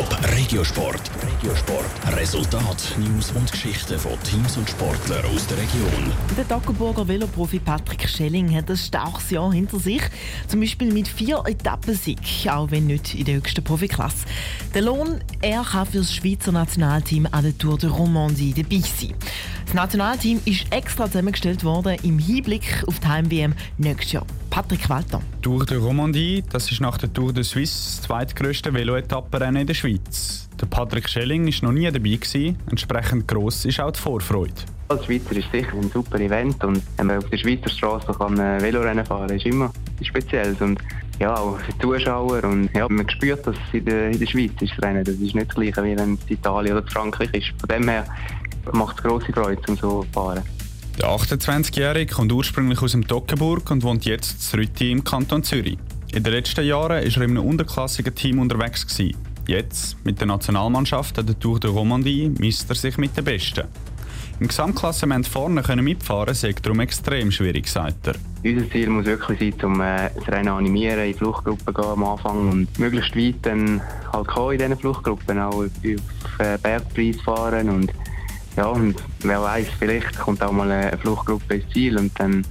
Top Regiosport. Regiosport. Resultat, News und Geschichten von Teams und Sportlern aus der Region. Der Toggenburger Veloprofi Patrick Schelling hat ein starkes Jahr hinter sich. Zum Beispiel mit vier Etappensieg, auch wenn nicht in der höchsten Profiklasse. Der Lohn, er kann für das Schweizer Nationalteam an der Tour de Romandie dabei sein. Das Nationalteam ist extra zusammengestellt worden im Hinblick auf die Heim-WM nächstes Jahr. Patrick Walter. Tour de Romandie, das ist nach der Tour de Suisse das zweitgrößte Velo-Etappenrennen in der Schweiz. Der Patrick Schelling war noch nie dabei, gewesen. entsprechend gross ist auch die Vorfreude. Als Schweizer ist sicher ein super Event und wenn man auf der Schweizer Straße kann Velorennen fahren kann, ist immer speziell. Und ja, auch für die Zuschauer und ja, man spürt das in der, in der Schweiz ist das Rennen. Das ist nicht das gleiche, wie wenn es Italien oder Frankreich ist. Von dem her macht es grosse Freude, um so zu fahren. Der 28-Jährige kommt ursprünglich aus dem Toggenburg und wohnt jetzt in Rütti im Kanton Zürich. In den letzten Jahren war er in einem unterklassigen Team unterwegs. Gewesen. Jetzt, mit der Nationalmannschaft an der Tour de Romandie, misst er sich mit den Besten. Im Gesamtklassement vorne können mitfahren, sei darum extrem schwierig, sagt er. Unser Ziel muss wirklich sein, um äh, das Rennen animieren, in Fluchtgruppen gehen am Anfang und möglichst weit dann halt kommen in diesen Fluchtgruppen, auch auf äh, Bergpreis fahren und ja, und wer weiß, vielleicht kommt auch mal eine Fluchtgruppe ins Ziel und dann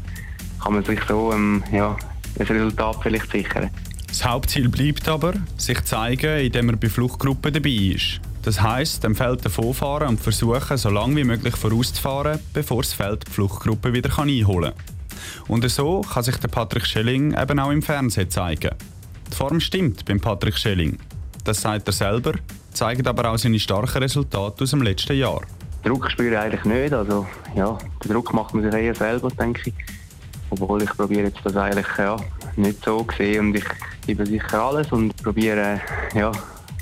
kann man sich so ähm, ja, ein Resultat vielleicht sichern. Das Hauptziel bleibt aber, sich zeigen, indem er bei Fluchtgruppen dabei ist. Das heisst, dem Feld davonfahren und versuchen, so lange wie möglich vorauszufahren, bevor das Feld die Fluchtgruppe wieder einholen kann. Und so kann sich der Patrick Schelling eben auch im Fernsehen zeigen. Die Form stimmt beim Patrick Schelling. Das sagt er selber, zeigt aber auch seine starken Resultate aus dem letzten Jahr. Druck spüre ich eigentlich nicht. Also, ja, den Druck macht man sich eher selber, denke ich. Obwohl ich probiere jetzt das eigentlich ja, nicht so sehen und ich gebe sicher alles und probiere ja,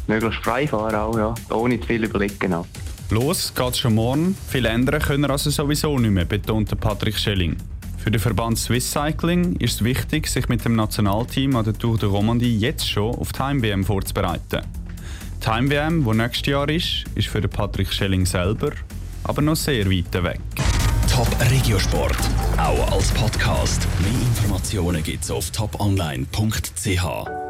möglichst frei fahren auch, ja, ohne zu viel überlegen. Auch. Los geht's schon morgen. Viel ändern können wir also sowieso nicht mehr, betonte Patrick Schelling. Für den Verband Swiss Cycling ist es wichtig, sich mit dem Nationalteam an der Tour de Romandie jetzt schon auf die Heim-WM vorzubereiten. Die Heim-WM, die nächstes Jahr ist, ist für den Patrick Schelling selber aber noch sehr weit weg. Top Regiosport, auch als Podcast. Mehr Informationen gibt's auf toponline.ch.